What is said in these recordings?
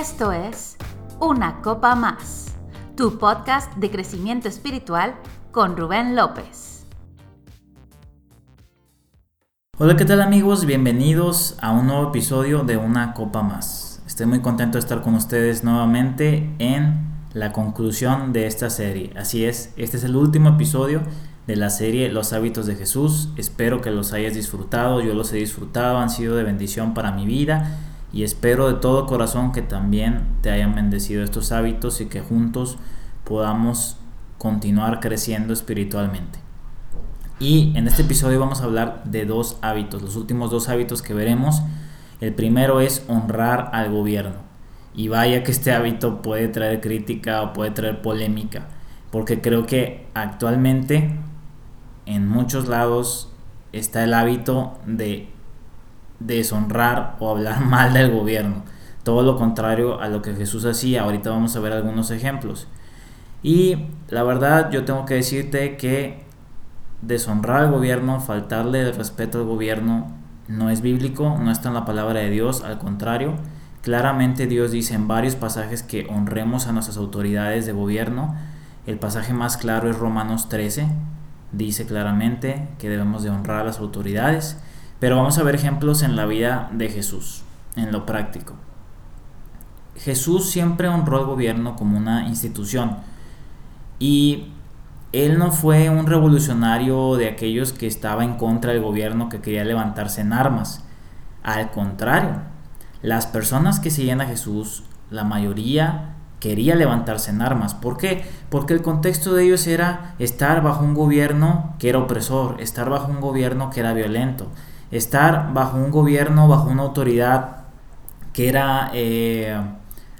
Esto es Una Copa Más, tu podcast de crecimiento espiritual con Rubén López. Hola, ¿qué tal amigos? Bienvenidos a un nuevo episodio de Una Copa Más. Estoy muy contento de estar con ustedes nuevamente en la conclusión de esta serie. Así es, este es el último episodio de la serie Los hábitos de Jesús. Espero que los hayas disfrutado, yo los he disfrutado, han sido de bendición para mi vida y espero de todo corazón que también te hayan bendecido estos hábitos y que juntos podamos continuar creciendo espiritualmente. Y en este episodio vamos a hablar de dos hábitos, los últimos dos hábitos que veremos. El primero es honrar al gobierno. Y vaya que este hábito puede traer crítica o puede traer polémica, porque creo que actualmente en muchos lados está el hábito de deshonrar o hablar mal del gobierno. Todo lo contrario a lo que Jesús hacía. Ahorita vamos a ver algunos ejemplos. Y la verdad yo tengo que decirte que deshonrar al gobierno, faltarle el respeto al gobierno, no es bíblico, no está en la palabra de Dios, al contrario. Claramente Dios dice en varios pasajes que honremos a nuestras autoridades de gobierno. El pasaje más claro es Romanos 13. Dice claramente que debemos de honrar a las autoridades. Pero vamos a ver ejemplos en la vida de Jesús, en lo práctico. Jesús siempre honró al gobierno como una institución y él no fue un revolucionario de aquellos que estaba en contra del gobierno que quería levantarse en armas. Al contrario, las personas que seguían a Jesús, la mayoría quería levantarse en armas. ¿Por qué? Porque el contexto de ellos era estar bajo un gobierno que era opresor, estar bajo un gobierno que era violento, estar bajo un gobierno, bajo una autoridad que era eh,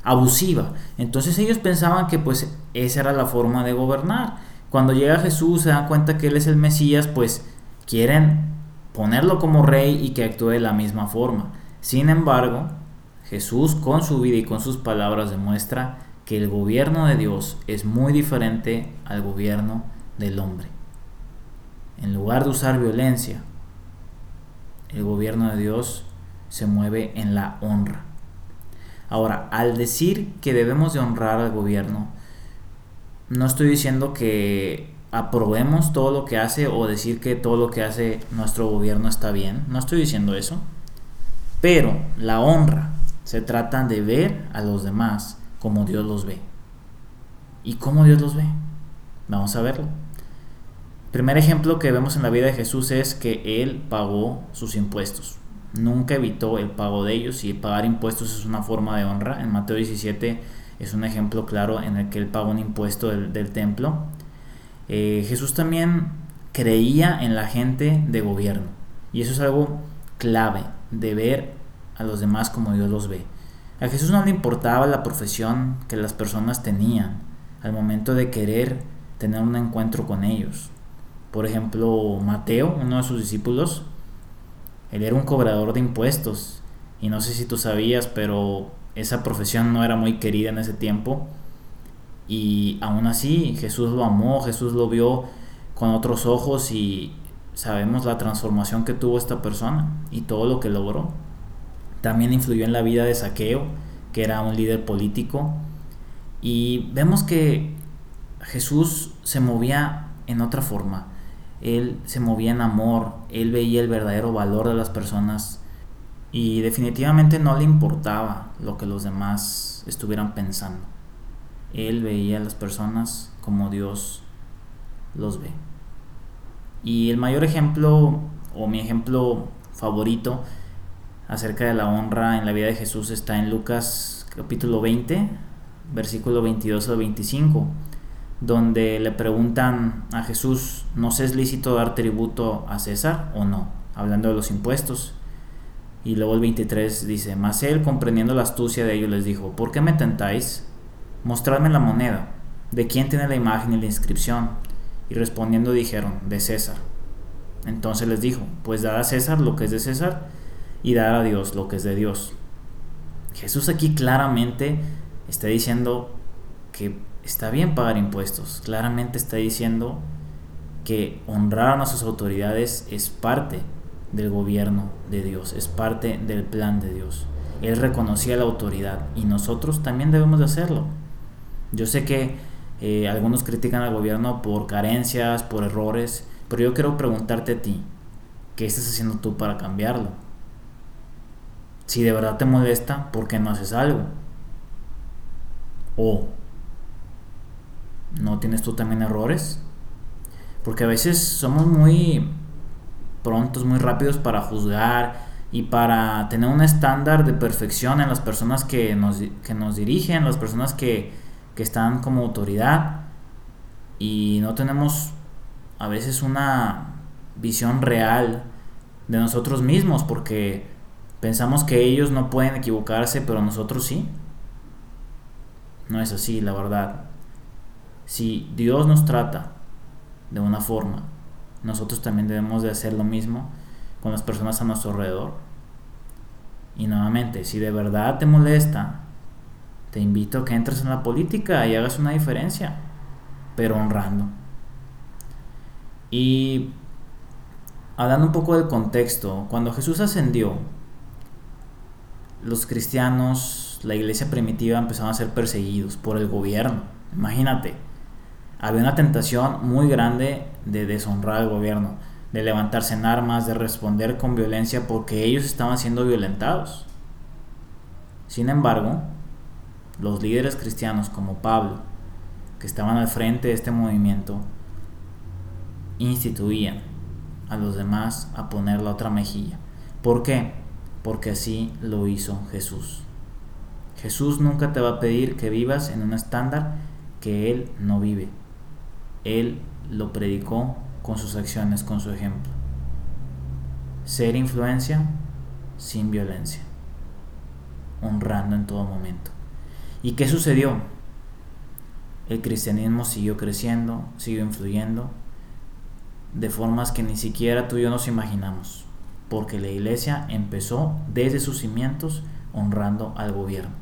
abusiva. Entonces ellos pensaban que pues esa era la forma de gobernar. Cuando llega Jesús se dan cuenta que Él es el Mesías, pues quieren ponerlo como rey y que actúe de la misma forma. Sin embargo, Jesús con su vida y con sus palabras demuestra que el gobierno de Dios es muy diferente al gobierno del hombre. En lugar de usar violencia, el gobierno de Dios se mueve en la honra. Ahora, al decir que debemos de honrar al gobierno, no estoy diciendo que aprobemos todo lo que hace o decir que todo lo que hace nuestro gobierno está bien. No estoy diciendo eso. Pero la honra se trata de ver a los demás como Dios los ve. ¿Y cómo Dios los ve? Vamos a verlo primer ejemplo que vemos en la vida de Jesús es que Él pagó sus impuestos. Nunca evitó el pago de ellos y pagar impuestos es una forma de honra. En Mateo 17 es un ejemplo claro en el que Él pagó un impuesto del, templo. Eh, Jesús también creía en la gente de gobierno. Y eso es algo clave, de ver a los demás como Dios los ve. A Jesús no le importaba la profesión que las personas tenían al momento de querer tener un encuentro con ellos. Por ejemplo, Mateo, uno de sus discípulos, él era un cobrador de impuestos. Y no sé si tú sabías, pero esa profesión no era muy querida en ese tiempo. Y aún así Jesús lo amó, Jesús lo vio con otros ojos y sabemos la transformación que tuvo esta persona y todo lo que logró. También influyó en la vida de Saqueo, que era un líder político. Y vemos que Jesús se movía en otra forma él se movía en amor, él veía el verdadero valor de las personas y definitivamente no le importaba lo que los demás estuvieran pensando. Él veía a las personas como Dios los ve. Y el mayor ejemplo, o mi ejemplo favorito acerca de la honra en la vida de Jesús está en Lucas capítulo 20, versículo 22 al 25 donde le preguntan a Jesús, ¿nos es lícito dar tributo a César o no? Hablando de los impuestos. Y luego el 23 dice, mas él, comprendiendo la astucia de ellos, les dijo, ¿por qué me tentáis? Mostradme la moneda. ¿De quién tiene la imagen y la inscripción? Y respondiendo dijeron, de César. Entonces les dijo, pues dad a César lo que es de César y dad a Dios lo que es de Dios. Jesús aquí claramente está diciendo que está bien pagar impuestos. Claramente está diciendo que honrar a nuestras autoridades es parte del gobierno de Dios, es parte del plan de Dios. él reconocía la autoridad y nosotros también debemos de hacerlo. Yo sé que eh, algunos critican al gobierno por carencias, por errores, pero yo quiero preguntarte a ti, ¿qué estás haciendo tú para cambiarlo? Si de verdad te molesta, ¿por qué no haces algo? O ¿no tienes tú también errores? Porque a veces somos muy prontos, muy rápidos para juzgar y para tener un estándar de perfección en las personas que nos, que nos dirigen, las personas que, que están como autoridad y no tenemos a veces una visión real de nosotros mismos porque pensamos que ellos no pueden equivocarse pero nosotros sí. No es así, la verdad. Si Dios nos trata de una forma, nosotros también debemos de hacer lo mismo con las personas a nuestro alrededor. Y nuevamente, si de verdad te molesta, te invito a que entres en la política y hagas una diferencia, pero honrando. Y hablando un poco del contexto, cuando Jesús ascendió, los cristianos, la iglesia primitiva empezaron a ser perseguidos por el gobierno. Imagínate, había una tentación muy grande de deshonrar al gobierno de levantarse en armas, de responder con violencia porque ellos estaban siendo violentados. Sin embargo, los líderes cristianos como Pablo, que estaban al frente de este movimiento, instituían a los demás a poner la otra mejilla. ¿Por qué? Porque así lo hizo Jesús. Jesús nunca te va a pedir que vivas en un estándar que Él no vive. Él lo predicó con sus acciones, con su ejemplo. Ser influencia sin violencia, honrando en todo momento. ¿Y qué sucedió? El cristianismo siguió creciendo, siguió influyendo de formas que ni siquiera tú y yo nos imaginamos, porque la iglesia empezó desde sus cimientos honrando al gobierno.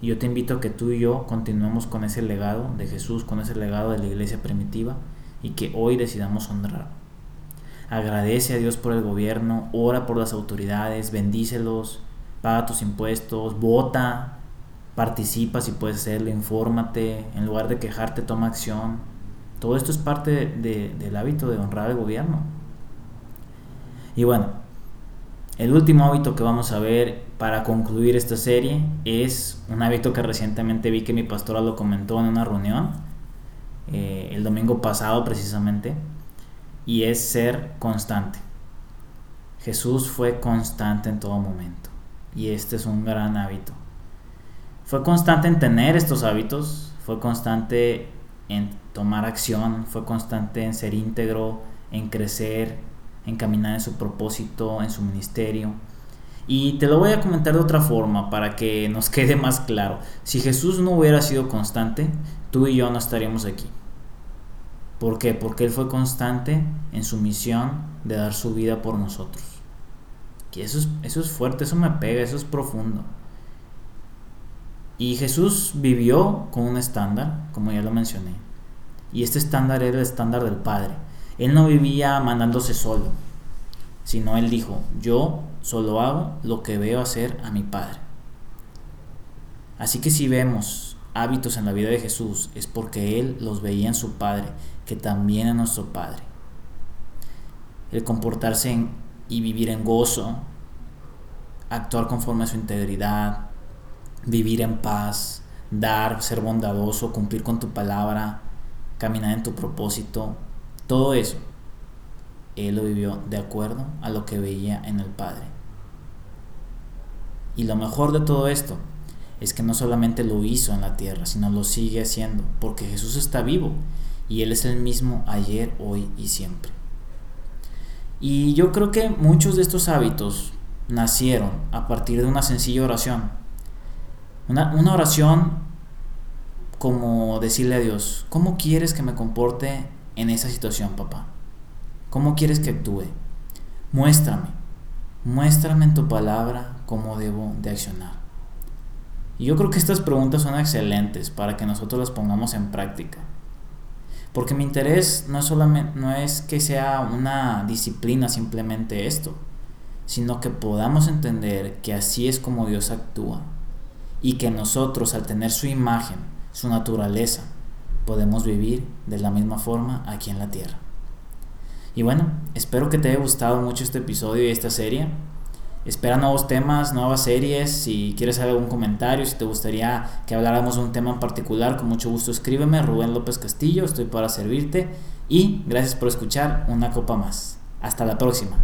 Y yo te invito a que tú y yo continuemos con ese legado de Jesús, con ese legado de la iglesia primitiva y que hoy decidamos honrar. Agradece a Dios por el gobierno, ora por las autoridades, bendícelos, paga tus impuestos, vota, participa si puedes hacerlo, infórmate, en lugar de quejarte, toma acción. Todo esto es parte del hábito de honrar al gobierno. Y bueno, el último hábito que vamos a ver para concluir esta serie es un hábito que recientemente vi que mi pastora lo comentó en una reunión eh, el domingo pasado precisamente, y es ser constante. Jesús fue constante en todo momento, y este es un gran hábito. Fue constante en tener estos hábitos, fue constante en tomar acción, fue constante en ser íntegro, en crecer, en caminar en su propósito, en su ministerio. Y te lo voy a comentar de otra forma para que nos quede más claro. Si Jesús no hubiera sido constante, tú y yo no estaríamos aquí. ¿Por qué? Porque Él fue constante en su misión de dar su vida por nosotros. Y eso es, eso es fuerte, eso me pega, eso es profundo. Y Jesús vivió con un estándar, como ya lo mencioné. Y este estándar era el estándar del Padre. Él no vivía mandándose solo, sino él dijo, yo solo hago lo que veo hacer a mi Padre. Así que si vemos hábitos en la vida de Jesús es porque Él los veía en su Padre, que también es nuestro Padre. El comportarse y vivir en gozo, actuar conforme a su integridad, vivir en paz, dar, ser bondadoso, cumplir con tu palabra, caminar en tu propósito, todo eso, Él lo vivió de acuerdo a lo que veía en el Padre. Y lo mejor de todo esto es que no solamente lo hizo en la tierra, sino lo sigue haciendo, porque Jesús está vivo y Él es el mismo ayer, hoy y siempre. Y yo creo que muchos de estos hábitos nacieron a partir de una sencilla oración. Una, oración como decirle a Dios, ¿cómo quieres que me comporte en esa situación, papá? ¿Cómo quieres que actúe? Muéstrame, muéstrame en tu palabra cómo debo de accionar. Y yo creo que estas preguntas son excelentes para que nosotros las pongamos en práctica. Porque mi interés no es, solamente, no es que sea una disciplina simplemente esto. sino que podamos entender que así es como Dios actúa y que nosotros al tener su imagen, su naturaleza, podemos vivir de la misma forma aquí en la tierra. Y bueno, espero que te haya gustado mucho este episodio y esta serie. Espera nuevos temas, nuevas series. Si quieres hacer algún comentario, si te gustaría que habláramos de un tema en particular, con mucho gusto escríbeme. Rubén López Castillo, estoy para servirte. Y gracias por escuchar una copa más. Hasta la próxima.